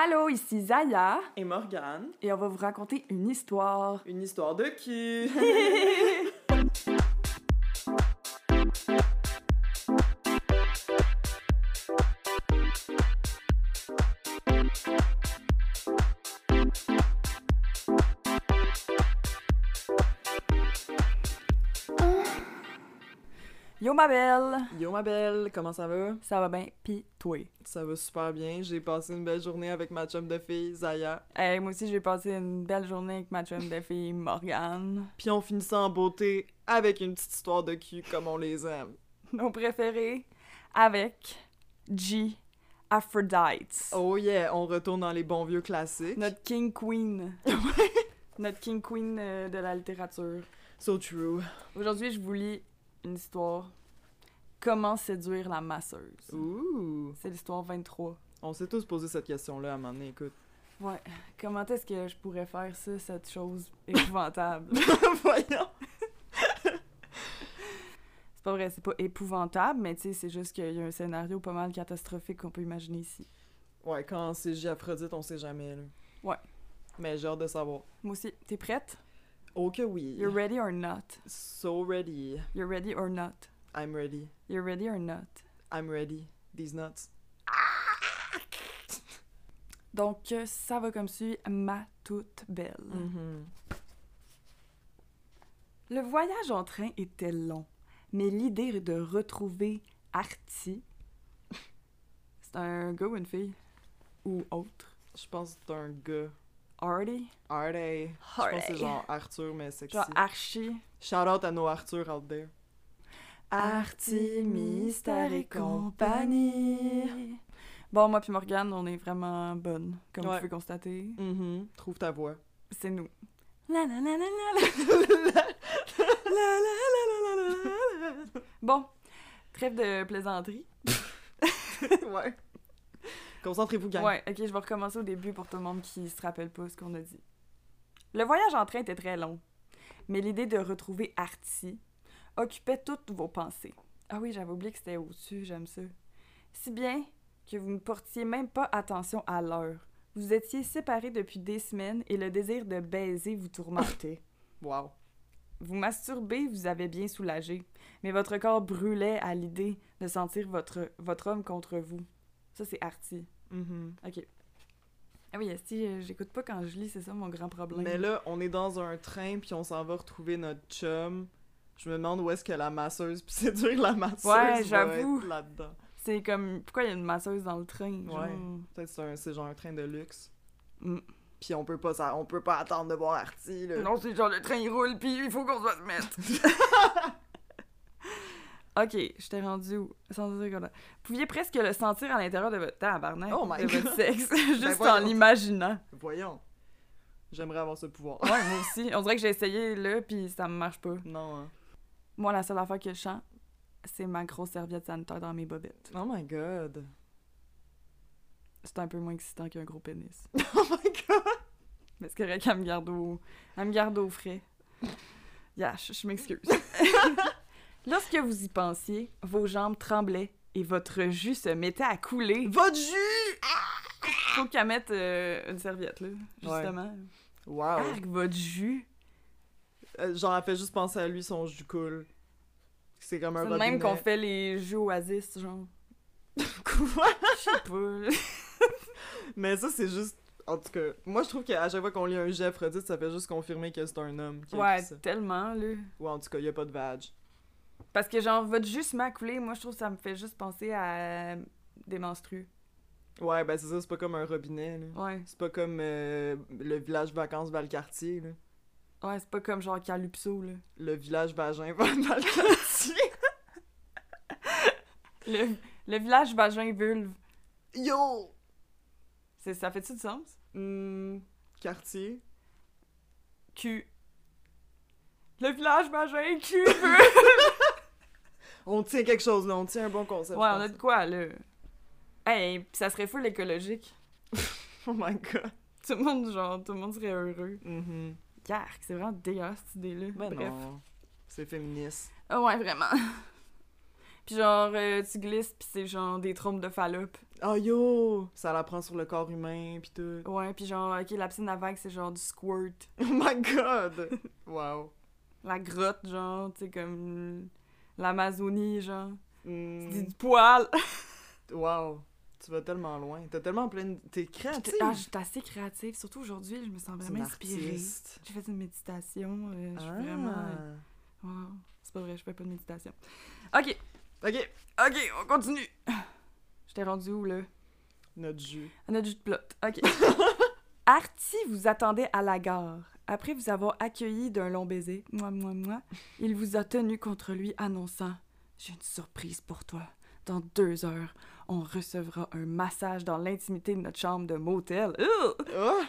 Allô, ici Zaya Et Morgane, et on va vous raconter une histoire. une histoire de qui? Yo ma belle, Yo ma belle, comment ça va? ça va bien pis toi? Ça va super bien, j'ai passé une belle journée avec ma chum de fille, Zaya. Hey, moi aussi j'ai passé une belle journée avec ma chum de fille Morgane. Puis on finit ça en beauté avec une petite histoire de cul comme on les aime. Nos préférés avec G. Aphrodite. Oh yeah, on retourne dans les bons vieux classiques. Notre King Queen. Notre King Queen euh, de la littérature. So true. Aujourd'hui, je vous lis une histoire. Comment séduire la masseuse. Ouh. C'est l'histoire 23. On s'est tous posé cette question-là à un moment donné, écoute. Ouais. Comment est-ce que je pourrais faire ça, cette chose épouvantable? Voyons. c'est pas vrai, c'est pas épouvantable, mais tu sais, c'est juste qu'il y a un scénario pas mal catastrophique qu'on peut imaginer ici. Ouais, quand c'est J. Aphrodite, on sait jamais, là. Ouais. Mais j'ai hâte de savoir. Moi aussi, t'es prête? Oh que oui. You're ready or not? So ready. You're ready or not? I'm ready. You're ready or not? I'm ready. These nuts. Donc, euh, ça va comme suit, ma toute belle. Mhm. Le voyage en train était long, mais l'idée de retrouver Artie, c'est un gars ou une fille? Ou autre? Je pense que c'est un gars. Hardy? Artie. Je pense que c'est genre Arthur, mais sexy. Genre Archie? Shout out à nos Arthur out there. Artie, Mystère et compagnie. Bon, moi puis Morgane, on est vraiment bonnes, comme vous Ouais. pouvez constater. Mhm. Trouve ta voix. C'est nous. La la la la la la. Bon, trêve de plaisanterie. ouais. Concentrez-vous, gang. Ouais, ok, je vais recommencer au début pour tout le monde qui se rappelle pas ce qu'on a dit. Le voyage en train était très long, mais l'idée de retrouver Artie occupait toutes vos pensées. Ah oui, j'avais oublié que c'était au-dessus, j'aime ça. Si bien que vous ne portiez même pas attention à l'heure. Vous étiez séparés depuis des semaines et le désir de baiser vous tourmentait. Wow. Vous masturbez, vous avez bien soulagé, mais votre corps brûlait à l'idée de sentir votre, votre homme contre vous. Ça, c'est Artie. Mhm. Ok. Ah oui, si j'écoute pas quand je lis, c'est ça mon grand problème. Mais là, on est dans un train, puis on s'en va retrouver notre chum. Je me demande où est-ce que la masseuse, puis séduire la masseuse Ouais, j'avoue. là-dedans. C'est comme. Pourquoi il y a une masseuse dans le train? genre? Ouais. Peut-être que c'est c'est genre un train de luxe. Mm. Puis on peut pas ça, on peut pas attendre de voir Artie, là. Non, c'est genre le train il roule, puis il faut qu'on se mettre. ok, je t'ai rendu où? Sans dire qu'on a- Vous pouviez presque le sentir à l'intérieur de votre tabarnak, Oh my de votre sexe, juste en voyons. l'imaginant. Voyons. J'aimerais avoir ce pouvoir. Ouais, moi aussi. On dirait que j'ai essayé là, puis ça me marche pas. non, hein. Moi, la seule affaire que je sens, c'est ma grosse serviette sanitaire dans mes bobettes. Oh my god. C'est un peu moins excitant qu'un gros pénis. Oh my god. Mais c'est correct qu'elle me garde au... Elle me garde au frais. Yeah, je, je m'excuse. Lorsque vous y pensiez, vos jambes tremblaient et votre jus se mettait à couler. Votre jus! Faut qu'elle mette euh, une serviette, là, justement. Wow. Arc, votre jus. Euh, genre, elle fait juste penser à lui, son jus coule. C'est comme un C'est même qu'on fait les jus Oasis, genre. Quoi? Je sais pas. Mais ça, c'est juste... En tout cas, moi, je trouve qu'à chaque fois qu'on lit un jet Aphrodite, ça fait juste confirmer que c'est un homme qui ouais, ça. tellement, là. Ou en tout cas, il a pas de vag. Parce que, genre, votre jus couler, moi, je trouve que ça me fait juste penser à des menstrues. Ouais, ben c'est ça, c'est pas comme un robinet, là. Ouais. C'est pas comme euh, le village vacances Valcartier, là. Ouais, c'est pas comme genre Calypso, là. Le village vagin Valcartier. Le, le village vagin vulve. Yo! C'est, ça fait-tu du sens? Hmm, quartier. Q. Le village vagin Q vulve. On tient quelque chose, là. On tient un bon concept. ouais, on a de quoi, là. Hey, pis ça serait full écologique. Oh my god. Tout le monde, genre, tout le monde serait heureux. Mhm. C'est vraiment dégueulasse, cette idée-là. Ben Bref. non. C'est féministe. Ah ouais, vraiment. Puis genre, euh, tu glisses, puis c'est genre des trompes de Fallope. Oh yo! Ça la prend sur le corps humain, pis tout. Ouais, puis genre, ok, la piscine à vagues, c'est genre du squirt. Oh my god! wow. La grotte, genre, tu sais, comme l'Amazonie, genre. Hmm. C'est du poil. Wow. Tu vas tellement loin. T'as tellement plein de... T'es créative! Ah, je suis assez créative. Surtout aujourd'hui, je me sens vraiment inspirée. J'ai fait une méditation. euh, je suis Ah. vraiment. Wow. C'est pas vrai, je fais pas de méditation. Ok, Ok. ok, on continue. J'étais rendue où, là? Notre jus. Notre jus de plot. Ok. Artie vous attendait à la gare. Après vous avoir accueilli d'un long baiser, moi, moi, moi, il vous a tenu contre lui, annonçant J'ai une surprise pour toi. Dans deux heures, on recevra un massage dans l'intimité de notre chambre de motel. Ah!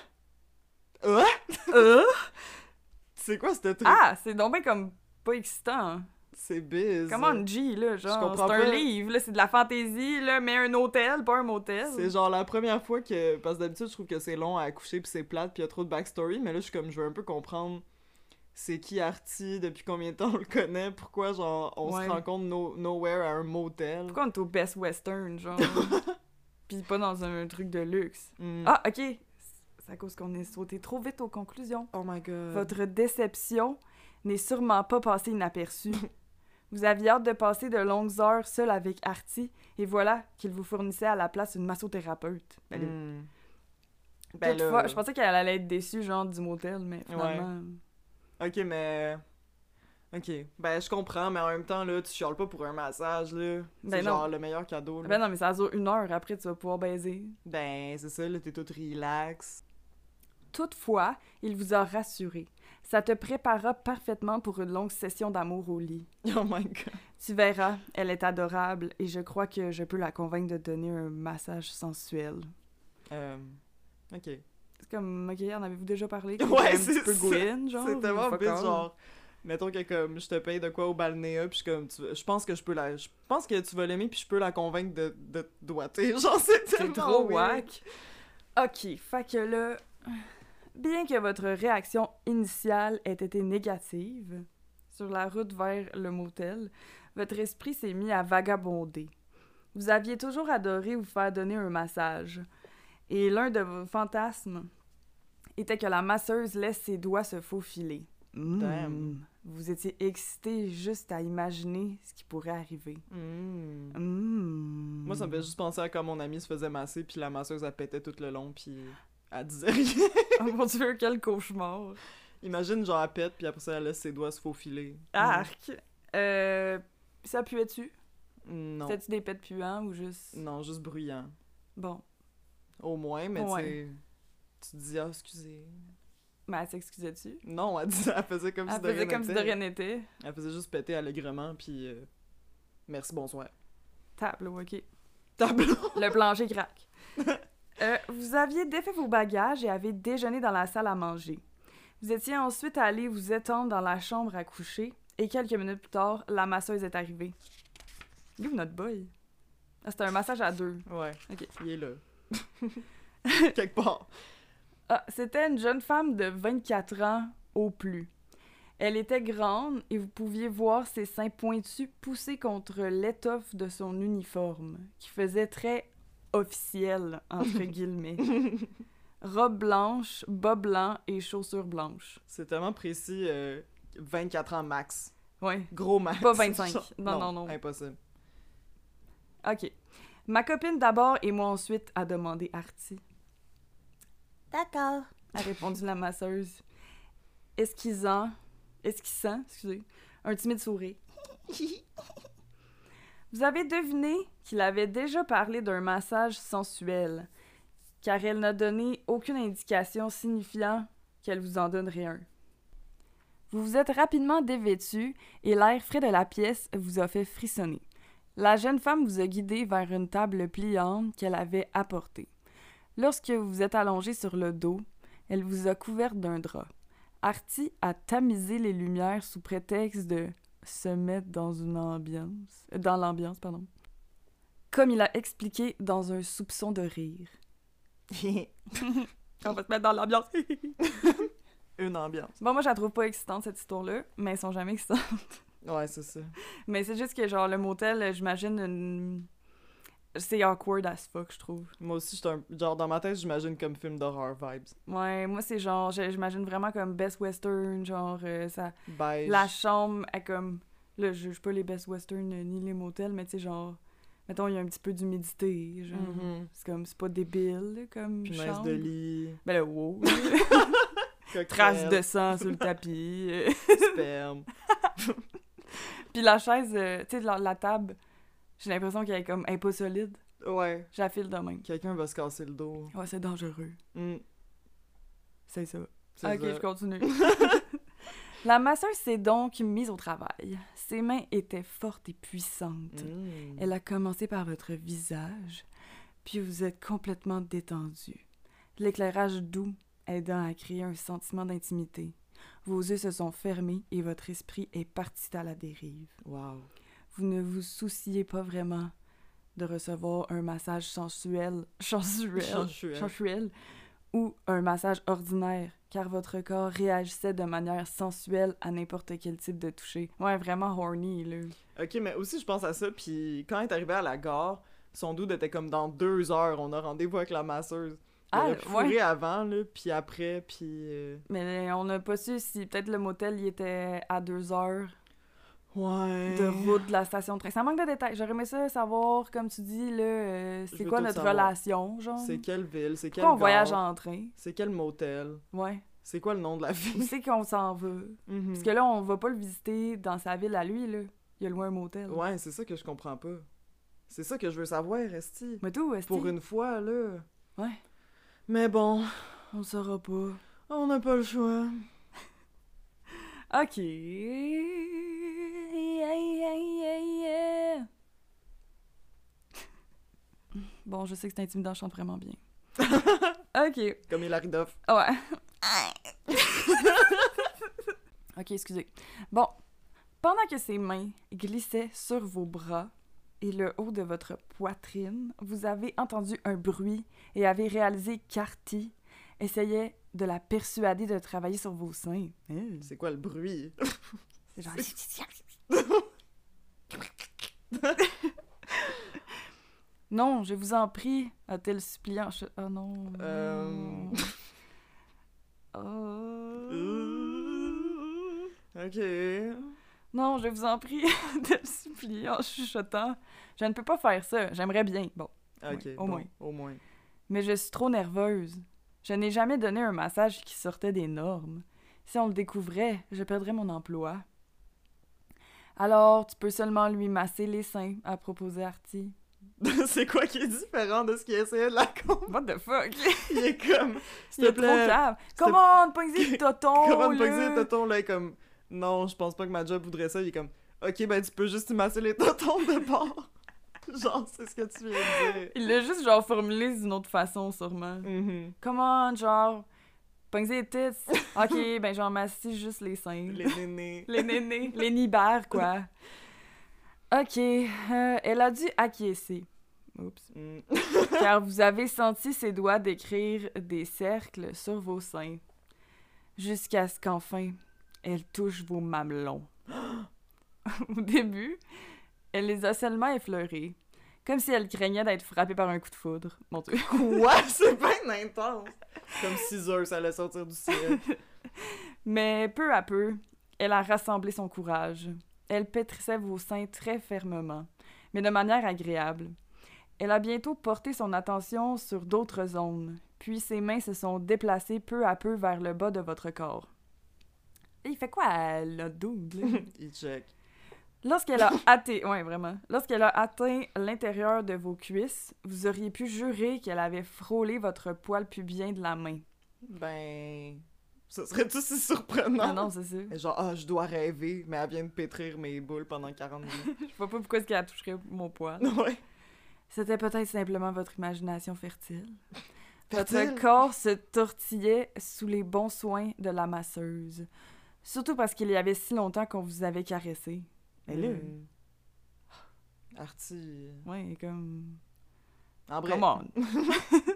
Ah! Euh? C'est quoi ce truc? Ah, c'est donc bien comme pas excitant. hein. C'est biz. Comment on G, là, genre, c'est un livre, là, c'est de la fantaisie, là, mais un hôtel, pas un motel. C'est genre la première fois que. Parce que d'habitude, je trouve que c'est long à accoucher puis c'est plate puis y a trop de backstory, mais là, je suis comme, je veux un peu comprendre c'est qui Artie, depuis combien de temps on le connaît, pourquoi, genre, on Ouais. se rencontre no- nowhere à un motel? Pourquoi on est au Best Western, genre? Pis pas dans un truc de luxe. Hmm. Ah, ok. C'est à cause qu'on est sauté trop vite aux conclusions. Oh my god. Votre déception n'est sûrement pas passée inaperçue. vous aviez hâte de passer de longues heures seul avec Artie, et voilà qu'il vous fournissait à la place une massothérapeute. Ben, Hmm. Ben toutefois, là- je pensais qu'elle allait être déçue, genre, du motel, mais finalement... Ok, mais. Ok. Ben, je comprends, mais en même temps, là, tu chiales pas pour un massage, là. Ben c'est non. genre le meilleur cadeau, là. Ben non, mais ça dure une heure, après tu vas pouvoir baiser. Ben, c'est ça, là, t'es toute relax. Toutefois, il vous a rassuré. Ça te préparera parfaitement pour une longue session d'amour au lit. Oh my god. Tu verras, elle est adorable et je crois que je peux la convaincre de donner un massage sensuel. Euh. Ok. C'est comme, ok, en avez-vous déjà parlé? Ouais, un c'est petit peu gouine, genre? C'est tellement bête, genre. Mettons que comme je te paye de quoi au balnéa, puis comme tu- je pense que je peux la je pense que tu vas l'aimer puis je peux la convaincre de de te doigter. Genre c'est C'est tellement trop weird. whack. Ok, fait que là, bien que votre réaction initiale ait été négative, sur la route vers le motel, votre esprit s'est mis à vagabonder. Vous aviez toujours adoré vous faire donner un massage, et l'un de vos fantasmes était que la masseuse laisse ses doigts se faufiler. Mm. Damn. Vous étiez excité juste à imaginer ce qui pourrait arriver. Mm. Mm. Moi ça me fait juste penser à quand mon ami se faisait masser puis la masseuse elle pétait tout le long puis elle disait rien. Oh mon dieu, quel cauchemar! Imagine genre elle pète puis après ça elle laisse ses doigts se faufiler. Arc. Euh, ça puait-tu? Non. C'était-tu des pets puants ou juste. Non, juste bruyant. Bon. Au moins, mais Ouais. tu dis ah excusez. Mais elle s'excusait-tu? Non, elle, disait, elle faisait comme si de faisait rien comme si de n'était. rien n'était. Elle faisait juste péter allègrement, puis euh, merci, bonsoir. Tableau, ok. Tableau! Le plancher craque. Euh, vous aviez défait vos bagages et avez déjeuné dans la salle à manger. Vous étiez ensuite allé vous étendre dans la chambre à coucher et quelques minutes plus tard, la masseuse est arrivée. Il est où notre boy? Ah, c'était un massage à deux. Ouais, Ok. il est là. Quelque part. Ah, c'était une jeune femme de 24 ans au plus. Elle était grande et vous pouviez voir ses seins pointus pousser contre l'étoffe de son uniforme, qui faisait très officiel, entre guillemets. Robe blanche, bas blanc et chaussures blanches. C'est tellement précis, euh, 24 ans max. Ouais. Gros max. Pas 25. Genre- Non, non, non. Impossible. Ok. Ma copine d'abord et moi ensuite a demandé Artie. D'accord, a répondu la masseuse, esquissant, esquissant, excusez, un timide sourire? Vous avez deviné qu'il avait déjà parlé d'un massage sensuel, car elle n'a donné aucune indication signifiant qu'elle vous en donnerait un. Vous vous êtes rapidement dévêtu et l'air frais de la pièce vous a fait frissonner. La jeune femme vous a guidé vers une table pliante qu'elle avait apportée. Lorsque vous vous êtes allongé sur le dos, elle vous a couverte d'un drap. Artie a tamisé les lumières sous prétexte de se mettre dans une ambiance, dans l'ambiance, pardon. Comme il a expliqué dans un soupçon de rire. On va se mettre dans l'ambiance. Une ambiance. bon, moi, je la trouve pas excitante, cette histoire-là, mais elles sont jamais excitantes. Ouais, c'est ça. Mais c'est juste que, genre, le motel, euh, j'imagine une... C'est awkward as fuck, je trouve. Moi aussi, j'étais un... genre dans ma tête, j'imagine comme film d'horreur vibes. Ouais, moi, c'est genre, j'imagine vraiment comme Best Western, genre, euh, ça... Beige. La chambre est comme... Là, je juge pas les Best Western euh, ni les motels, mais tu sais, genre... Mettons, il y a un petit peu d'humidité, genre... Mhm. C'est comme, c'est pas débile, comme Punaise chambre. de lit. Ben là, wow. Traces de sang sur le tapis. sperme. Puis la chaise, euh, tu sais, la, la table, j'ai l'impression qu'elle est comme, elle est pas solide. Ouais. J'affile de même. Quelqu'un va se casser le dos. Ouais, c'est dangereux. Mm, C'est ça. c'est Ok, ça. je continue. la masseuse s'est donc mise au travail. Ses mains étaient fortes et puissantes. Mm. Elle a commencé par votre visage, puis vous êtes complètement détendu. L'éclairage doux aidant à créer un sentiment d'intimité. Vos yeux se sont fermés et votre esprit est parti à la dérive. Wow. Vous ne vous souciez pas vraiment de recevoir un massage sensuel, sensuel, Sensuel. sensuel ou un massage ordinaire, car votre corps réagissait de manière sensuelle à n'importe quel type de toucher. Ouais, vraiment horny, là. Ok, mais aussi, je pense à ça. Puis quand elle est arrivée à la gare, son doute était comme dans deux heures. On a rendez-vous avec la masseuse. Ah, ouais. fourrer avant, là, puis après, puis... euh, Mais on n'a pas su si peut-être le motel il était à deux heures Ouais. de route de la station de train. Ça manque de détails. J'aurais aimé ça savoir, comme tu dis, là, euh, c'est quoi notre savoir. relation, genre? C'est quelle ville, c'est Pourquoi on voyage en train? c'est quel motel, Ouais. c'est quoi le nom de la Où ville. c'est qu'on s'en veut? Mhm. Parce que là, on va pas le visiter dans sa ville à lui, là. Il y a loin un motel. Ouais, c'est ça que je comprends pas. C'est ça que je veux savoir, Esti. Mais tout, est Pour une fois, là. Ouais. Mais bon, On saura pas. on n'a pas le choix. Ok. Yeah, yeah, yeah, yeah. Bon, je sais que c'est intimidant, je chante vraiment bien. ok. Comme Hilary Duff. Ouais. ok, excusez. Bon, pendant que ses mains glissaient sur vos bras et le haut de votre poitrine, vous avez entendu un bruit et avez réalisé qu'Arty essayait de la persuader de travailler sur vos seins. Hein, C'est quoi le bruit? C'est genre... non, je vous en prie, a-t-elle ch- Oh non. Euh. Oh. Ok. Non, je vous en prie de le supplier en chuchotant. Je ne peux pas faire ça. J'aimerais bien. Bon, Ok, au bon, moins. Au moins. mais je suis trop nerveuse. Je n'ai jamais donné un massage qui sortait des normes. Si on le découvrait, je perdrais mon emploi. Alors, tu peux seulement lui masser les seins, a proposé Artie. c'est quoi qui est différent de ce qu'il essayait de la con? What the fuck? Il est comme. Il est trop plaît. te- Comment, pas le toton, Comment là? pas dire tonton là, il est comme. Non, je pense pas que ma job voudrait ça. Il est comme. Ok, ben tu peux juste masser les totons de bord. Genre, c'est ce que tu viens de dire. Il l'a juste, genre, formulé d'une autre façon, sûrement. Mhm. Comment, genre, pogner les tits. Ok, ben, genre, masser juste les seins. Les nénés. Les nénés, les nibères, quoi. Ok, euh, elle a dû acquiescer. Oups. Mm. Car vous avez senti ses doigts décrire des cercles sur vos seins. Jusqu'à ce qu'enfin, elle touche vos mamelons. Au début, elle les a seulement effleurés. Comme si elle craignait d'être frappée par un coup de foudre. Mon Dieu. Quoi? C'est bien intense. Comme Caesar, ça allait sortir du ciel. Mais peu à peu, elle a rassemblé son courage. Elle pétrissait vos seins très fermement, mais de manière agréable. Elle a bientôt porté son attention sur d'autres zones, puis ses mains se sont déplacées peu à peu vers le bas de votre corps. Il fait quoi, le dude, là? Il check. Lorsqu'elle a atteint, ouais, vraiment. Lorsqu'elle a atteint l'intérieur de vos cuisses, vous auriez pu jurer qu'elle avait frôlé votre poil pubien de la main. Ben. Ça serait tout si surprenant. Ah non, c'est. Et Genre, ah, je dois rêver, mais elle vient de pétrir mes boules pendant 40 minutes. Je vois pas pourquoi est-ce qu'elle toucherait mon poil. ouais. C'était peut-être simplement votre imagination fertile. Fertile? Votre corps se tortillait sous les bons soins de la masseuse. Surtout parce qu'il y avait si longtemps qu'on vous avait caressé. Mais là, Mm. Artie. ouais, comme... En bref.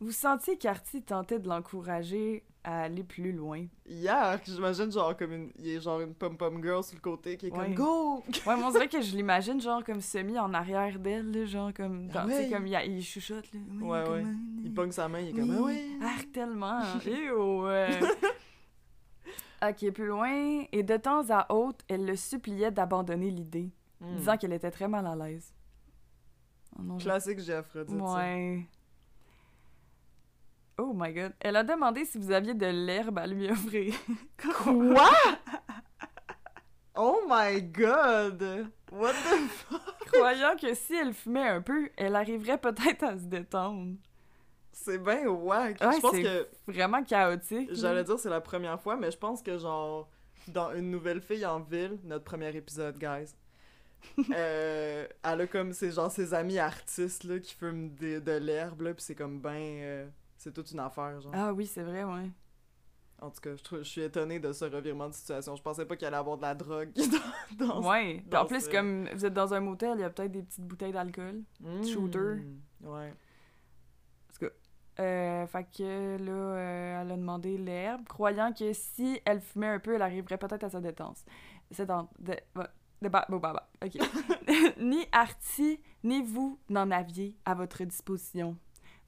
Vous sentiez qu'Artie tentait de l'encourager à aller plus loin. Hier, j'imagine genre comme une. Il y a genre une pom-pom girl sur le côté qui est Ouais. comme Go! Ouais, moi, on dirait que je l'imagine, genre, comme semi en arrière d'elle, genre, comme. Ah tu sais, ouais. comme il, il chuchote, là. Oui, Ouais, ouais. Il pogne sa main, il est comme Ah ouais! Arc tellement. Ew, ouais. Ok, plus loin. Et de temps à autre, elle le suppliait d'abandonner l'idée, Hmm. disant qu'elle était très mal à l'aise. Oh non, Classique ça. Ouais. Oh my god. Elle a demandé si vous aviez de l'herbe à lui offrir. Quoi? oh my god! What the fuck? Croyant que si elle fumait un peu, elle arriverait peut-être à se détendre. C'est bien wack. Ouais, je pense c'est que. Vraiment chaotique. J'allais dire c'est la première fois, mais je pense que genre. Dans Une nouvelle fille en ville, notre premier épisode, guys. euh, elle a comme c'est genre ses amis artistes là qui fument des- de l'herbe là puis c'est comme ben euh, c'est toute une affaire genre. Ah oui, c'est vrai, ouais. En tout cas, je, trouve- je suis étonnée de ce revirement de situation. Je pensais pas qu'il allait avoir de la drogue dans, dans Ouais. Dans en plus, ce- comme vous êtes dans un motel, il y a peut-être des petites bouteilles d'alcool. Mm. shooter. Ouais. Euh, fait que là, euh, elle a demandé l'herbe, croyant que si elle fumait un peu, elle arriverait peut-être à sa détente. C'est dans... De, de ba- bo- ba- ba. OK. ni Artie, ni vous n'en aviez à votre disposition.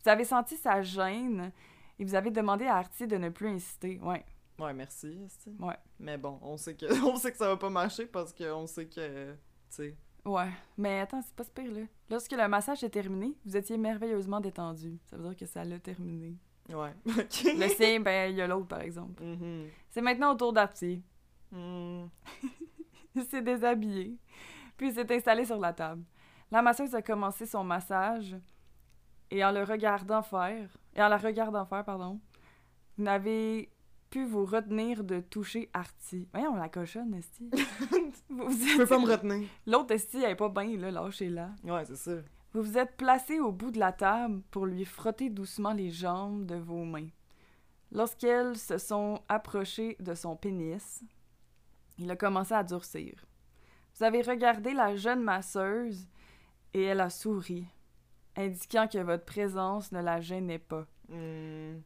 Vous avez senti sa gêne et vous avez demandé à Artie de ne plus insister. Ouais. Ouais, merci. Ouais. Mais bon, on sait que on sait que ça va pas marcher parce qu'on sait que tu sais. Ouais. Mais attends, c'est pas si pire, là. Lorsque le massage est terminé, vous étiez merveilleusement détendu. Ça veut dire que ça l'a terminé. Ouais. Le sien, ben, il y a l'autre, par exemple. Mhm. C'est maintenant au tour d'Artie. Mm. Il s'est déshabillé, puis il s'est installé sur la table. La masseuse a commencé son massage, et en le regardant faire, et en la regardant faire, pardon, vous n'avez pu vous retenir de toucher Artie. Voyons, la cochonne, Esti. vous, vous Je peux êtes- pas me retenir. L'autre Esti, elle est pas bien, là, lâchez-la. Ouais, c'est ça. Vous vous êtes placé au bout de la table pour lui frotter doucement les jambes de vos mains. Lorsqu'elles se sont approchées de son pénis, il a commencé à durcir. Vous avez regardé la jeune masseuse et elle a souri, indiquant que votre présence ne la gênait pas. Hmm.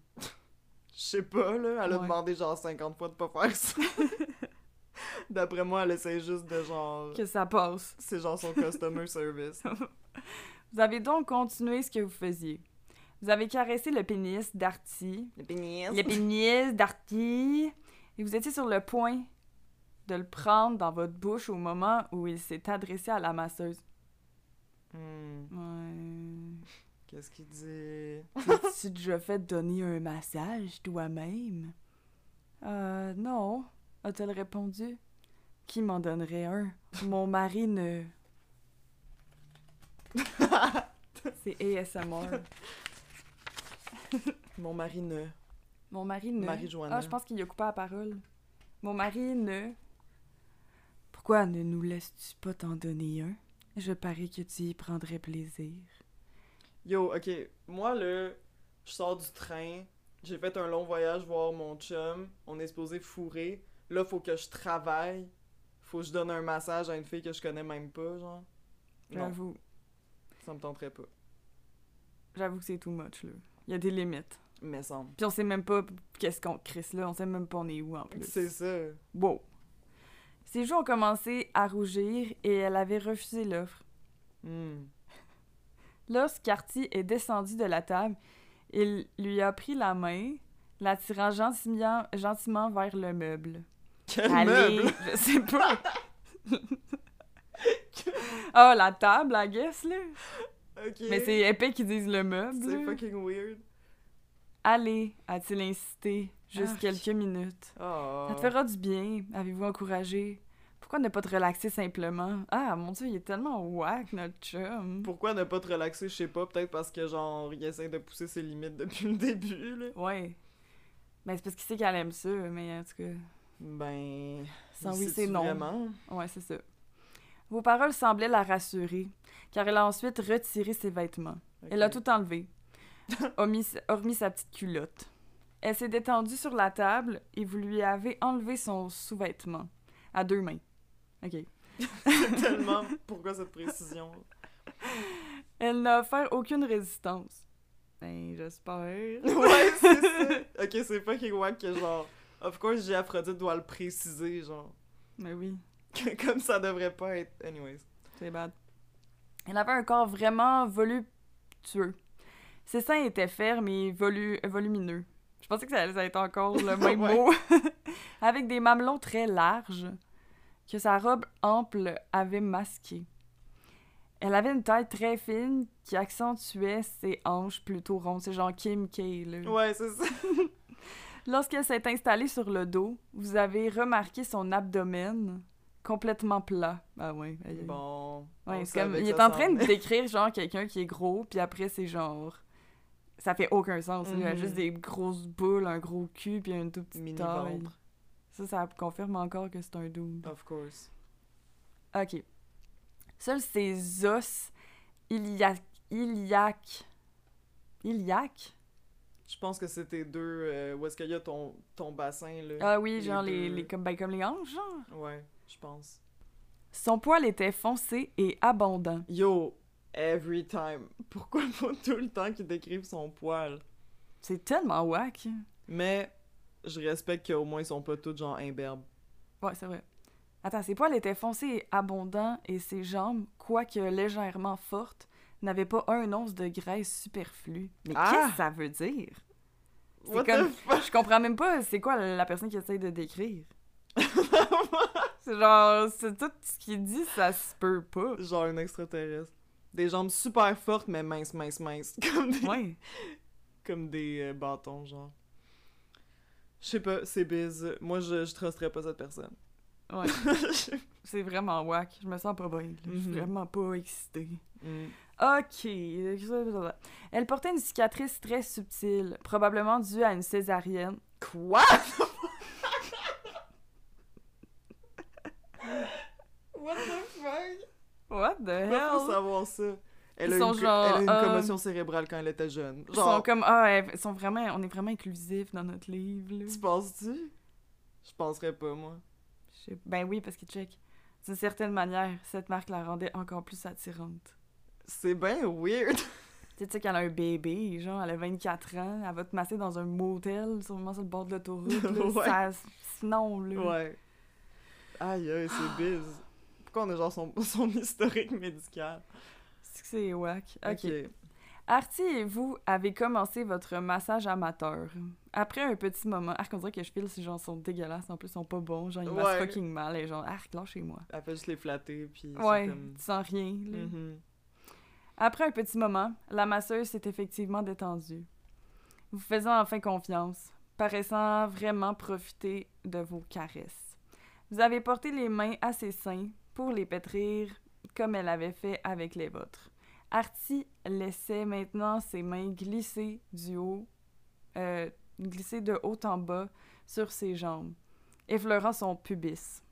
Je sais pas, là. Elle a Ouais. demandé genre 50 fois de pas faire ça. D'après moi, elle essaie juste de genre. Que ça passe. C'est genre son customer service. Vous avez donc continué ce que vous faisiez. Vous avez caressé le pénis d'Artie Le pénis. le pénis d'Artie. Et vous étiez sur le point de le prendre dans votre bouche au moment où il s'est adressé à la masseuse. Hmm. Ouais. Qu'est-ce qu'il dit? T'as-tu déjà fait donner un massage toi-même? Euh, non, a-t-elle répondu. Qui m'en donnerait un? Mon mari ne. C'est ASMR. Mon mari ne. Mon mari ne. Marie-Joanna. Ah, je pense qu'il a coupé la parole. Mon mari ne. Pourquoi ne nous laisses-tu pas t'en donner un? Je parie que tu y prendrais plaisir. Yo, ok. Moi, là, je sors du train. J'ai fait un long voyage voir mon chum. On est supposé fourrer. Là, faut que je travaille. Faut que je donne un massage à une fille que je connais même pas, genre. J'avoue. ça me tenterait pas. J'avoue que c'est too much, là. Il y a des limites. Mais semble. Puis on sait même pas qu'est-ce qu'on crisse là. On sait même pas on est où en plus. C'est ça. Wow. Ses joues ont commencé à rougir et elle avait refusé l'offre. Hmm. Lorsqu'Artie est descendu de la table, il lui a pris la main, l'attirant gentiment, gentiment vers le meuble. Quel Allez, meuble! je sais pas. oh, la table, I guess, là. Mais c'est épais qu'ils disent le meuble. C'est fucking weird. Allez, a-t-il insisté, juste Arc. quelques minutes. Oh. Ça te fera du bien, avez-vous encouragé? Pourquoi ne pas te relaxer simplement? Ah, mon dieu, il est tellement whack, notre chum. Pourquoi ne pas te relaxer, je sais pas, peut-être parce que genre il essaie de pousser ses limites depuis le début là. Ouais. Ben, c'est parce qu'il sait qu'elle aime ça, mais en tout cas. Ben Sans oui, c'est non. Vraiment? Ouais, c'est ça. Vos paroles semblaient la rassurer, car elle a ensuite retiré ses vêtements. Elle a tout enlevé, hormis, hormis sa petite culotte. Elle s'est détendue sur la table et vous lui avez enlevé son sous-vêtement, à deux mains. OK. Tellement pourquoi cette précision? Elle n'a offert aucune résistance. Ben, j'espère. ouais, c'est ça. Ok, c'est fucking wack que genre. Of course, j'ai Aphrodite doit le préciser, genre. Mais oui, Comme ça devrait pas être. Anyways. c'est bad. Elle avait un corps vraiment voluptueux. Ses seins étaient fermes et volu- volumineux. Je pensais que ça allait être encore le même Ouais. mot. Avec des mamelons très larges que sa robe ample avait masqués. Elle avait une taille très fine qui accentuait ses hanches plutôt rondes. C'est genre Kim K, là. Ouais, c'est ça. Lorsqu'elle s'est installée sur le dos, vous avez remarqué son abdomen complètement plat. Ah ouais. Bon. Ouais, on c'est comme, savait il est en train de décrire genre quelqu'un qui est gros, puis après c'est genre ça fait aucun sens. Il a Mhm. juste des grosses boules, un gros cul, puis une toute petite Mini taille. ventre. Ça, ça confirme encore que c'est un dude. Of course. Ok. Seuls ses os iliac, iliac, iliac? Je pense que c'était deux. euh, où est-ce qu'il y a ton, ton bassin, là? Ah oui, Les genre les, deux. les comme ben, comme les hanches, genre. Ouais, je pense. Son poil était foncé et abondant. Yo, every time. Pourquoi faut tout le temps qu'ils décrivent son poil? C'est tellement whack. Mais je respecte qu'au moins ils sont pas tous genre imberbes. Ouais, c'est vrai. Attends, ses poils étaient foncés et abondants et ses jambes, quoique légèrement fortes, n'avaient pas un once de graisse superflue. Mais Ah! qu'est-ce que ça veut dire? C'est comme-? Je comprends même pas c'est quoi la personne qui essaye de décrire. C'est genre, c'est tout ce qu'il dit, ça se peut pas. genre un extraterrestre. Des jambes super fortes, mais minces, minces, minces. Comme des, Ouais. comme des euh, bâtons, genre. Je sais pas, c'est biz. Moi, je, je trusterais pas cette personne. Ouais. C'est vraiment whack. Je me sens pas bien. Je suis Mhm. vraiment pas excitée. Mm. Ok. Elle portait une cicatrice très subtile, probablement due à une césarienne. Quoi? What the fuck? What the Pourquoi faut hell? savoir ça? Elle Ils a, une, co- genre, elle a une euh, commotion cérébrale quand elle était jeune. Ils Genre, sont comme ah elles sont vraiment on est vraiment inclusifs dans notre livre là. tu penses-tu? Je penserais pas, moi. Ben oui parce que check. D'une certaine manière, cette marque la rendait encore plus attirante. C'est bien weird. Tu sais, qu'elle a un bébé, genre elle a 24 ans, elle va te masser dans un motel, sûrement sur le bord de l'autoroute. Ouais. Ça non là. Ouais. Aïe, aïe, c'est biz. Pourquoi on a genre son, son historique médical? C'est whack. ok. Artie et vous avez commencé votre massage amateur. Après un petit moment, arc on dirait que je file ces gens sont dégueulasses, en plus ils sont pas bons, genre ils massent Ouais. fucking mal, et genre arc chez moi. Elle fait juste les flatter, puis Ouais, comme... tu sens rien. là. Mhm. Après un petit moment, la masseuse s'est effectivement détendue, vous faisant enfin confiance, paraissant vraiment profiter de vos caresses. Vous avez porté les mains à ses seins pour les pétrir comme elle avait fait avec les vôtres. Artie laissait maintenant ses mains glisser du haut, euh, glisser de haut en bas sur ses jambes, effleurant son pubis.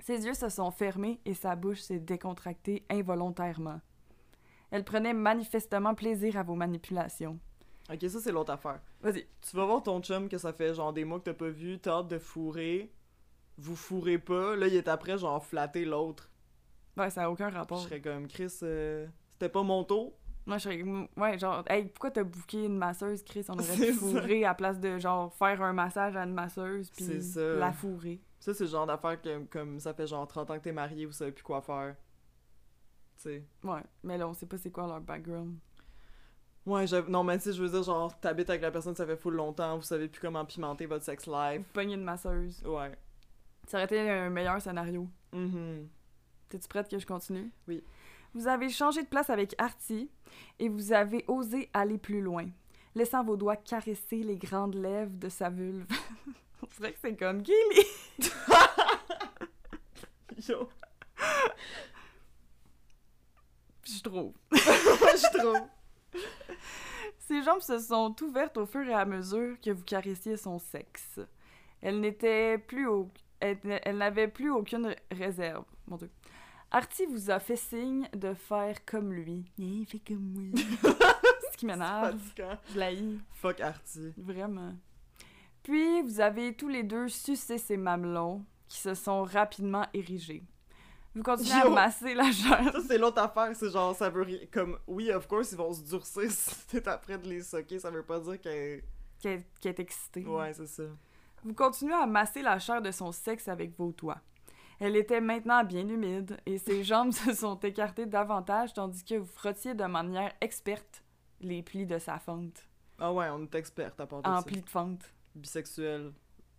Ses yeux se sont fermés et sa bouche s'est décontractée involontairement. Elle prenait manifestement plaisir à vos manipulations. Ok, ça, c'est l'autre affaire. Vas-y. Tu vas voir ton chum que ça fait genre des mois que t'as pas vu, t'as hâte de fourrer, vous fourrez pas, là, il est après genre flatter l'autre. Ouais, ça n'a aucun Je rapport. serais comme, Chris, euh, c'était pas mon tour? Moi, je serais. Ouais, genre, hey, pourquoi t'as booké une masseuse, Chris? On aurait pu fourrer à place de, genre, faire un massage à une masseuse, puis la fourrer. Ça, c'est le genre d'affaire que, comme ça fait genre 30 ans que t'es marié, vous savez plus quoi faire. Tu sais. Ouais, mais là, on sait pas c'est quoi leur background. Ouais, je... non, mais sais, je veux dire, genre, t'habites avec la personne, ça fait full longtemps, vous savez plus comment pimenter votre sex life. Vous pognez une masseuse. Ouais. Ça aurait été un meilleur scénario. Mhm. T'es-tu prête que je continue? Oui. Vous avez changé de place avec Artie et vous avez osé aller plus loin, laissant vos doigts caresser les grandes lèvres de sa vulve. On dirait que c'est comme Gilly! Yo, Je trouve. je trouve. Ses jambes se sont ouvertes au fur et à mesure que vous caressiez son sexe. Elle n'était plus au... Elle, elle n'avait plus aucune réserve. Mon Dieu. Artie vous a fait signe de faire comme lui. Il fait comme moi. C'est ce qui m'énerve. Je l'haïs. Fuck Artie. Vraiment. Puis, vous avez tous les deux sucé ses mamelons, qui se sont rapidement érigés. Vous continuez à masser la chair. Ça, c'est l'autre affaire, c'est genre, ça veut rien. Comme, oui, of course, ils vont se durcir si t'es après de les socker, ça veut pas dire que. qui est, qui est excitée. Ouais, c'est ça. Vous continuez à masser la chair de son sexe avec vos doigts. Elle était maintenant bien humide et ses jambes se sont écartées davantage tandis que vous frottiez de manière experte les plis de sa fente. Ah ouais, on est experte à part de En ça. plis de fente. Bisexuel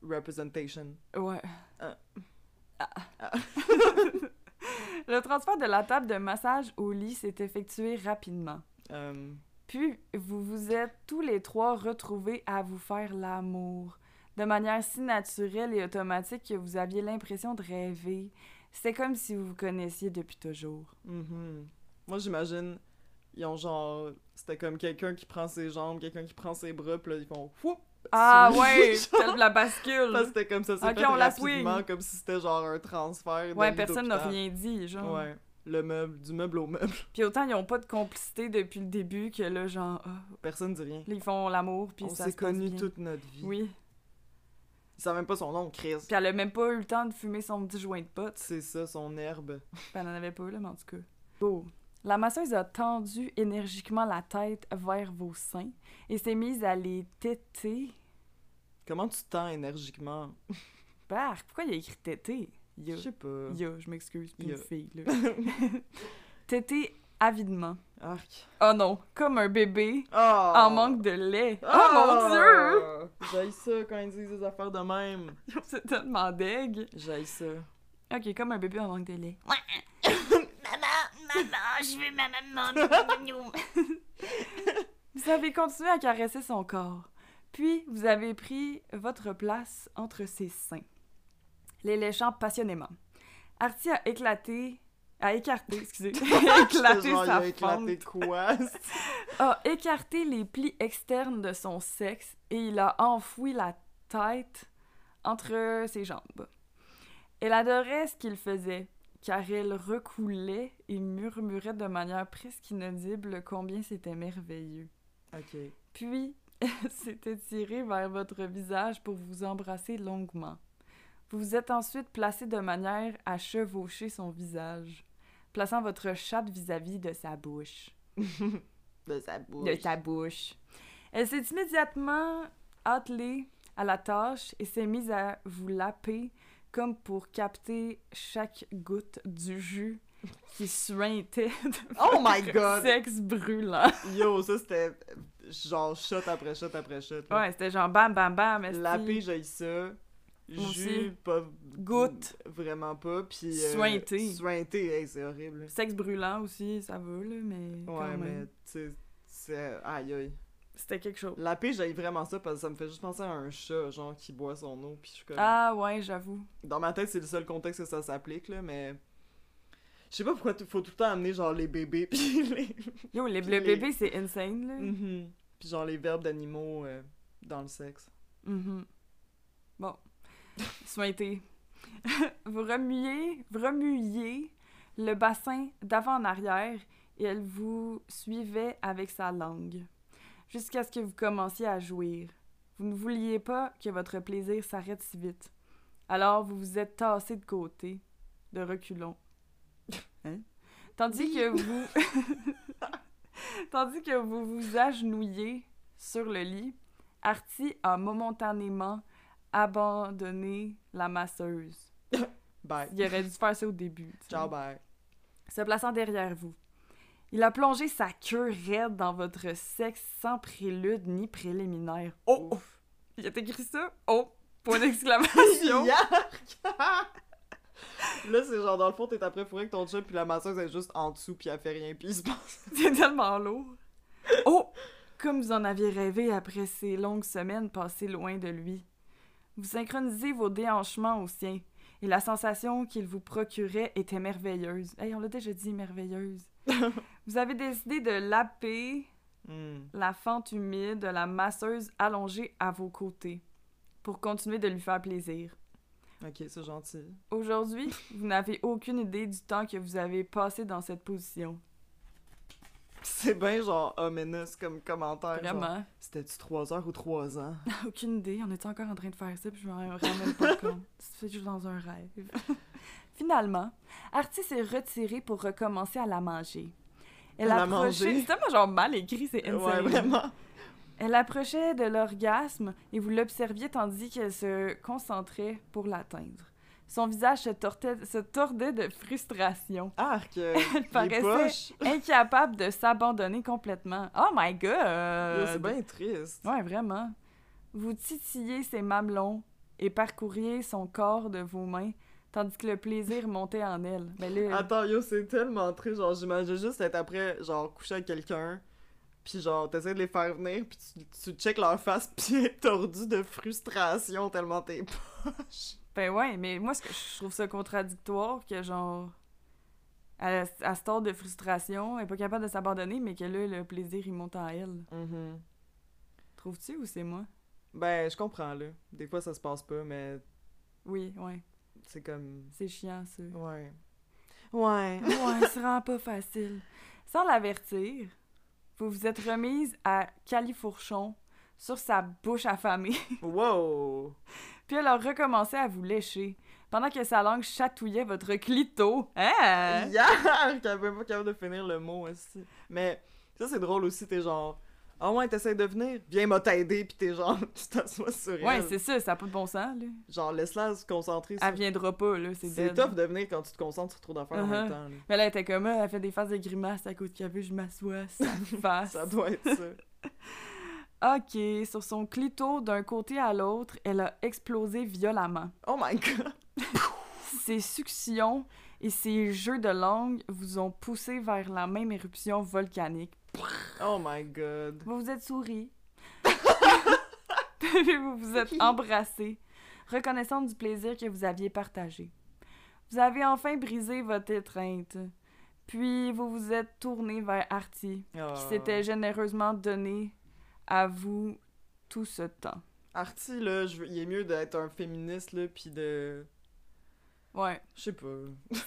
representation. Ouais. Ah. Ah. Ah. Le transfert de la table de massage au lit s'est effectué rapidement. Euh, Puis, vous vous êtes tous les trois retrouvés à vous faire l'amour. De manière si naturelle et automatique que vous aviez l'impression de rêver. C'était comme si vous vous connaissiez depuis toujours. mhm. Moi, j'imagine, ils ont genre. C'était comme quelqu'un qui prend ses jambes, quelqu'un qui prend ses bras, puis là, ils font. Whoop! Ah ouais, genre, la bascule. C'était comme ça, c'est Ok, fait on la rapidement, comme si c'était genre un transfert. Ouais, personne n'a rien dit, genre. Ouais, le meuble, du meuble au meuble. Puis autant ils ont pas de complicité depuis le début que là, genre, ah, Personne dit rien. ils font l'amour, puis On ça s'est connus toute notre vie. Oui. Il savait même pas son nom, Chris. Puis elle a même pas eu le temps de fumer son petit joint de pote. C'est ça, son herbe. Puis elle en avait pas, là, mais en tout cas. Oh. La masseuse a tendu énergiquement la tête vers vos seins et s'est mise à les téter. Comment tu tends énergiquement? Bah, pourquoi il a écrit téter? Je sais pas. Ya, je m'excuse, Ya. une fille, là. téter avidement. Arc. Oh non, comme un bébé Oh! en manque de lait. Oh, mon dieu! J'aille ça quand ils disent des affaires de même. C'est tellement deg. J'aille ça. Ok, comme un bébé en manque de lait. Maman, maman, je veux ma maman. Vous avez continué à caresser son corps. Puis, vous avez pris votre place entre ses seins, les léchant passionnément. Artie a éclaté... a écarté, excusez, éclaté Genre, sa éclaté quoi? a écarté les plis externes de son sexe et il a enfoui la tête entre ses jambes. Elle adorait ce qu'il faisait, car elle recoulait et murmurait de manière presque inaudible combien c'était merveilleux. ok. Puis, elle s'est étirée vers votre visage pour vous embrasser longuement. Vous vous êtes ensuite placé de manière à chevaucher son visage, plaçant votre chatte vis-à-vis de sa bouche. De sa bouche. De sa bouche. Elle s'est immédiatement attelée à la tâche et s'est mise à vous laper comme pour capter chaque goutte du jus qui suintait de Oh my god! sexe brûlant. Yo, ça c'était genre shot après shot après shot. là. Ouais, c'était genre bam bam bam. Lapé, j'aille ça. Jus, pas. Goutte. Vraiment pas. Puis. euh, Suinté. Suinté, hey, c'est horrible. Sexe brûlant aussi, ça va, là, mais Ouais, mais tu sais, c'est. Aïe aïe. C'était quelque chose. La paix, j'aille vraiment ça parce que ça me fait juste penser à un chat, genre, qui boit son eau. Puis je suis comme. Ah ouais, j'avoue. Dans ma tête, c'est le seul contexte que ça s'applique, là, mais. Je sais pas pourquoi il faut tout le temps amener, genre, les bébés, puis les. Yo, les, le les- bébé, c'est insane, là. Mhm. Puis genre, les verbes d'animaux euh, dans le sexe. Mhm. Bon. Vous remuiez, vous remuiez le bassin d'avant en arrière et elle vous suivait avec sa langue. Jusqu'à ce que vous commenciez à jouir. Vous ne vouliez pas que votre plaisir s'arrête si vite. Alors vous vous êtes tassé de côté, de reculons. Hein? Tandis que vous. Tandis que vous vous agenouillez sur le lit, Artie a momentanément abandonné la masseuse. Bye. Il aurait dû faire ça au début. sais. Ciao, bye. Se plaçant derrière vous. Il a plongé sa queue raide dans votre sexe sans prélude ni préliminaire. Oh! Ouf. Il a écrit ça? Oh! Point d'exclamation! Là, c'est genre, dans le fond, t'es après fourré avec ton chat, puis la masseuse est juste en dessous, puis elle fait rien, puis il se passe. C'est tellement lourd. Oh! Comme vous en aviez rêvé après ces longues semaines passées loin de lui. Vous synchronisez vos déhanchements au sien, et la sensation qu'il vous procurait était merveilleuse. Hey, on l'a déjà dit, merveilleuse. vous avez décidé de laper Hmm. la fente humide de la masseuse allongée à vos côtés, pour continuer de lui faire plaisir. Ok, c'est gentil. Aujourd'hui, vous n'avez aucune idée du temps que vous avez passé dans cette position. C'est bien genre ominous comme commentaire. Vraiment. C'était-tu 3 heures ou 3 ans? Aucune idée. On était encore en train de faire ça, puis je me rends même pas compte. C'est juste dans un rêve. Finalement, Artie s'est retirée pour recommencer à la manger. Elle, Elle approchait... C'est tellement genre mal écrit, c'est Ouais, insane. vraiment. Elle approchait de l'orgasme et vous l'observiez tandis qu'elle se concentrait pour l'atteindre. Son visage se, tortait- se tordait de frustration, Arc! euh, Elle paraissait incapable de s'abandonner complètement. Oh my god! C'est bien triste. Ouais, vraiment. Vous titillez ses mamelons et parcouriez son corps de vos mains, tandis que le plaisir montait en elle. Mais là, Attends, yo, c'est tellement triste. Genre, j'imagine juste être après, genre, coucher avec quelqu'un, puis genre, t'essaies de les faire venir, puis tu, tu checkes leur face, puis tordue de frustration tellement t'es poche. Ben ouais, mais moi, ce que je trouve ça contradictoire que genre. Elle se tord de frustration, elle est pas capable de s'abandonner, mais que là, le plaisir, il monte en elle. Mhm. Trouves-tu ou c'est moi? Ben, je comprends, là. Des fois, ça se passe pas, mais Oui, ouais. c'est comme... C'est chiant, ça. Ouais. Ouais. Ouais, c'est vraiment pas facile. Sans l'avertir, vous vous êtes remise à califourchon sur sa bouche affamée. Wow! Puis elle a recommencé à vous lécher, pendant que sa langue chatouillait votre clito. Hein? Yark! Elle même pas capable de finir le mot, aussi. Mais ça, c'est drôle aussi, t'es genre... Ah ouais, t'essayes de venir? Viens m'a t'aider, pis t'es genre... tu t'assois sur Ouais, elle. c'est ça, ça n'a pas de bon sens, là. Genre, laisse-la se concentrer sur... Elle viendra pas, là, c'est C'est tough de venir quand tu te concentres sur trop d'affaires en Uh-huh. même temps. là. Mais là, elle était comme, ah, elle fait des faces de grimaces à cause qu'elle veut, je m'assois, ça face. Ça doit être ça. Ok, sur son clito, d'un côté à l'autre, elle a explosé violemment. Oh my god! Ses suctions et ses jeux de langue vous ont poussé vers la même éruption volcanique. Oh my god. Vous vous êtes souri. Puis vous vous êtes embrassés, reconnaissante du plaisir que vous aviez partagé. Vous avez enfin brisé votre étreinte. Puis vous vous êtes tourné vers Artie, qui Ah. s'était généreusement donné à vous tout ce temps. Artie, là, je veux- il est mieux d'être un féministe, là, pis de... Ouais. Je sais pas.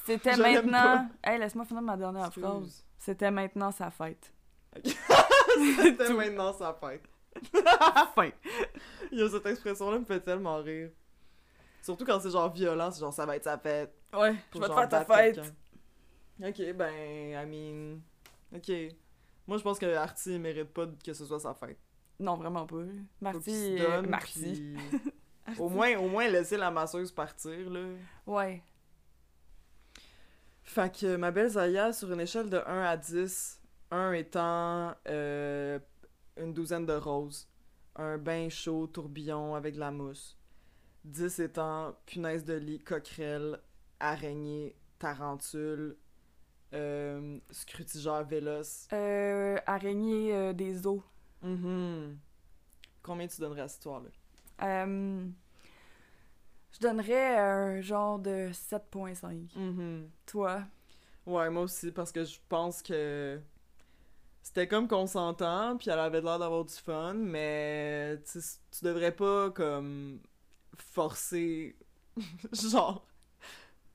C'était maintenant. Hey, laisse-moi finir ma dernière phrase. C'était maintenant sa fête. C'était maintenant sa fête. Fin. Cette expression-là me fait tellement rire. Surtout quand c'est genre violent, c'est genre ça va être sa fête. Ouais, je vais te faire ta fête. Ok, ben, I mean... Ok. Moi, je pense que Artie mérite pas que ce soit sa fête. Non, vraiment pas. Marty. euh, donne, Marty. puis- au, moins, au moins laisser la masseuse partir, là. Ouais. Fait que ma belle Zaya, sur une échelle de 1 à 10, 1 étant euh, une douzaine de roses, un bain chaud, tourbillon avec de la mousse, 10 étant punaise de lit, coquerelle, araignée, tarentule, euh, scrutigère véloce. Euh, araignée des eaux. Mhm. Combien tu donnerais à cette histoire-là? Euh, je donnerais un genre de 7.5. Mhm. Toi? Ouais, moi aussi, parce que je pense que c'était comme consentant, puis elle avait l'air d'avoir du fun, mais tu devrais pas comme forcer, genre,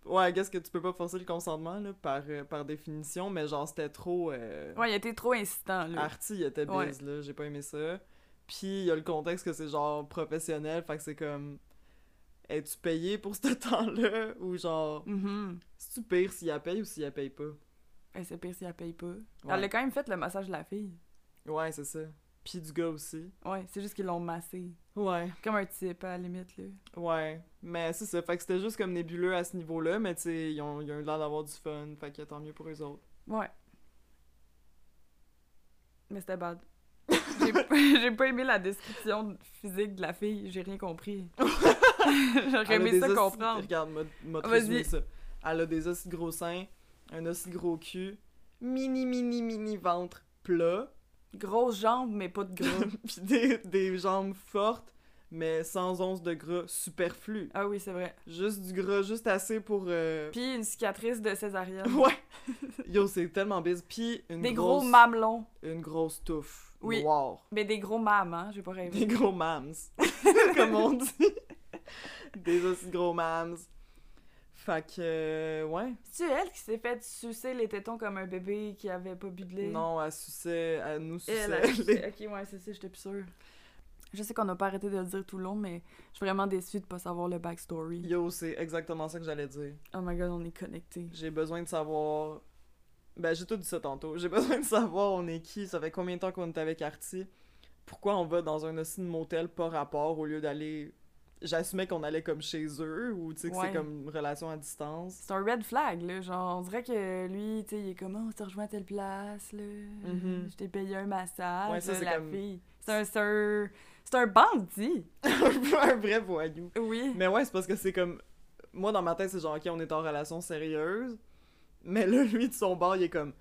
ouais, qu'est-ce que tu peux pas forcer le consentement là, par, euh, par définition, mais genre c'était trop, euh... Ouais, il était trop insistant, là. Arty il était Ouais. biz là, j'ai pas aimé ça, puis il y a le contexte que c'est genre professionnel, fait que c'est comme, es-tu payé pour ce temps-là, ou genre, Mhm. c'est-tu pire s'il la paye ou s'il la paye pas? Ben, c'est pire si elle paye pas. Ouais. Elle a quand même fait le massage de la fille. Ouais, c'est ça. Puis du gars aussi. Ouais, c'est juste qu'ils l'ont massé. Ouais. Comme un type, à la limite, là. Ouais. Mais c'est ça. Fait que c'était juste comme nébuleux à ce niveau-là, mais tu sais, ils ont, ils ont eu l'air d'avoir du fun. Fait que tant mieux pour eux autres. Ouais. Mais c'était bad. J'ai pas- aimé la description physique de la fille, j'ai rien compris. J'aurais aimé ça os- comprendre. Regarde, m'a- ça. Elle a des aussi gros seins, un aussi gros cul, mini, mini, mini ventre plat, Grosse jambe, mais pas de gras. puis des, des jambes fortes, mais sans once de gras superflu. ah oui, c'est vrai. Juste du gras, juste assez pour... euh, Puis une cicatrice de césarienne. Ouais! Yo, c'est tellement bise. Puis une Des grosse... gros mamelons. Une grosse touffe Oui. noire. Mais des gros mâmes, hein, j'ai pas Des rêvé. gros mams. comme on dit. Des aussi gros mams. Fait que, euh, ouais. C'est elle qui s'est fait sucer les tétons comme un bébé qui avait pas bu de lait? Non, elle suçait, elle nous suçait. Elle les- sucé. Ok, ouais, c'est ça, j'étais plus sûre. Je sais qu'on n'a pas arrêté de le dire tout le long, mais je suis vraiment déçue de pas savoir le backstory. Yo, c'est exactement ça que j'allais dire. Oh my god, on est connectés. J'ai besoin de savoir. Ben, j'ai tout dit ça tantôt. J'ai besoin de savoir on est qui, ça fait combien de temps qu'on est avec Artie, pourquoi on va dans un aussi de motel pas rapport au lieu d'aller. J'assumais qu'on allait comme chez eux ou tu sais que Ouais. c'est comme une relation à distance. C'est un red flag, là. Genre, on dirait que lui, tu sais, il est comme, oh, on s'est rejoint à telle place, là. Mhm. Je t'ai payé un massage. Ouais, ça, là, c'est la comme- fille. C'est un, c'est un, c'est un bandit. un vrai voyou. Oui. Mais ouais, c'est parce que c'est comme. Moi, dans ma tête, c'est genre, ok, on est en relation sérieuse. Mais là, lui, de son bord, il est comme.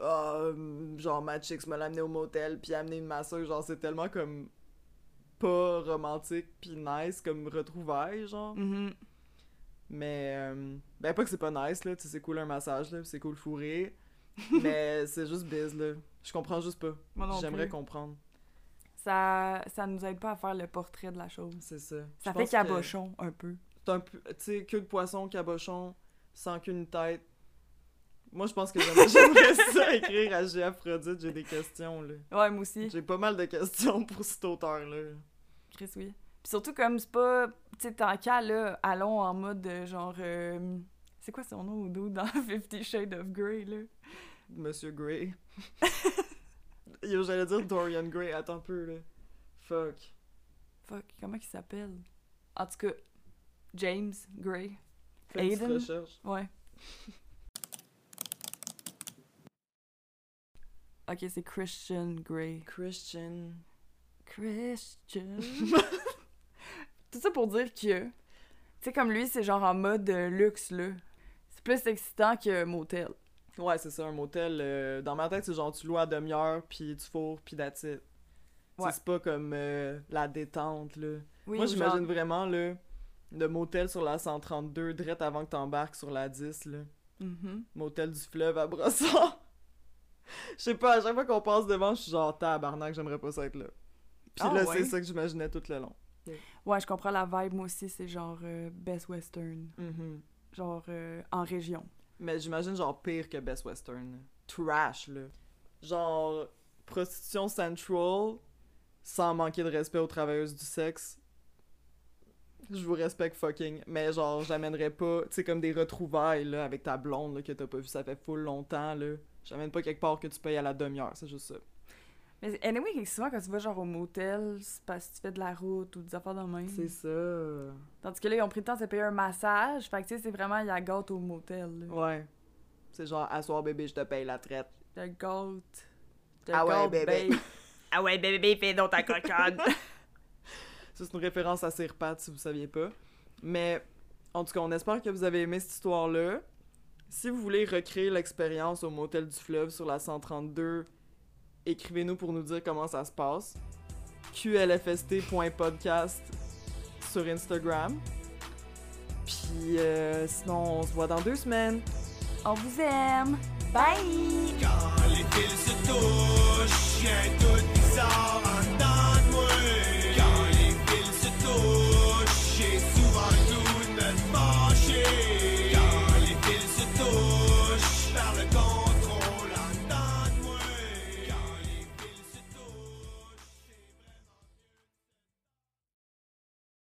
Euh, genre, ma chicks me l'a amené au motel, puis a amené une masseuse. Genre, c'est tellement comme. Pas romantique, puis nice, comme retrouvailles, genre. Mhm. Mais. euh, ben, pas que c'est pas nice, là. Tu sais, c'est cool un massage, là, c'est cool fourrer. mais c'est juste biz, là. Je comprends juste pas. J'aimerais comprendre. Ça, ça nous aide pas à faire le portrait de la chose. C'est ça. Ça fait que- cabochon, un peu. C'est un peu, tu sais, queue de poisson, cabochon, sans qu'une tête. Moi, je pense que j'aimerais ça écrire à G. Aphrodite, j'ai des questions, là. Ouais, moi aussi. J'ai pas mal de questions pour cet auteur-là. Chris, oui. Puis surtout, comme c'est pas. Tu sais, tant qu'à, là, allons en mode euh, genre. euh, c'est quoi son nom au dos dans Fifty Shades of Grey, là? Monsieur Gray. Yo, j'allais dire Dorian Gray, attends un peu, là. Fuck. Fuck, comment il s'appelle? En tout cas, James Grey. Fais une petite Aiden? recherche. Ouais. Ok, c'est Christian Grey. Christian. Christian. Tout ça pour dire que, tu sais, comme lui, c'est genre en mode euh, luxe, là. C'est plus excitant que motel. Ouais, c'est ça, un motel. euh, dans ma tête, c'est genre tu loues à demi-heure, puis tu fourres, puis that's it. Tu sais, Ouais. C'est pas comme euh, la détente, là. Oui, Moi, ou j'imagine vraiment, là, le motel sur la 132, direct avant que t'embarques sur la 10, là. Mhm. Motel du fleuve à Brossard. Je sais pas, à chaque fois qu'on passe devant, je suis genre tabarnak, j'aimerais pas ça être là. Puis Ah là, ouais? c'est ça que j'imaginais tout le long. Ouais, je comprends la vibe, moi aussi, c'est genre euh, Best Western. Mhm. Genre euh, en région. Mais j'imagine genre pire que Best Western. Trash, là. Genre prostitution central, sans manquer de respect aux travailleuses du sexe. Je vous respecte fucking. Mais genre, j'amènerais pas, tu sais, comme des retrouvailles, là, avec ta blonde, là, que t'as pas vu, ça fait full longtemps, là. J'amène pas quelque part que tu payes à la demi-heure, c'est juste ça. Mais anyway, souvent quand tu vas genre au motel, c'est parce que tu fais de la route ou des affaires de même. C'est ça. Tandis que là, ils ont pris le temps de payer un massage. Fait que tu sais, c'est vraiment, il y a gâte au motel. là. Ouais. C'est genre, asseoir bébé, je te paye la traite. Le gâte. Ah ouais, bébé. Ah ouais, bébé, fais donc ta cocotte. Ça, c'est une référence à Sirpat, si vous saviez pas. Mais, en tout cas, on espère que vous avez aimé cette histoire-là. Si vous voulez recréer l'expérience au Motel du Fleuve sur la 132, écrivez-nous pour nous dire comment ça se passe. qlfst.podcast sur Instagram. Puis, euh, sinon, on se voit dans deux semaines. On vous aime. Bye! Quand les fils se touchent, y a un doute bizarre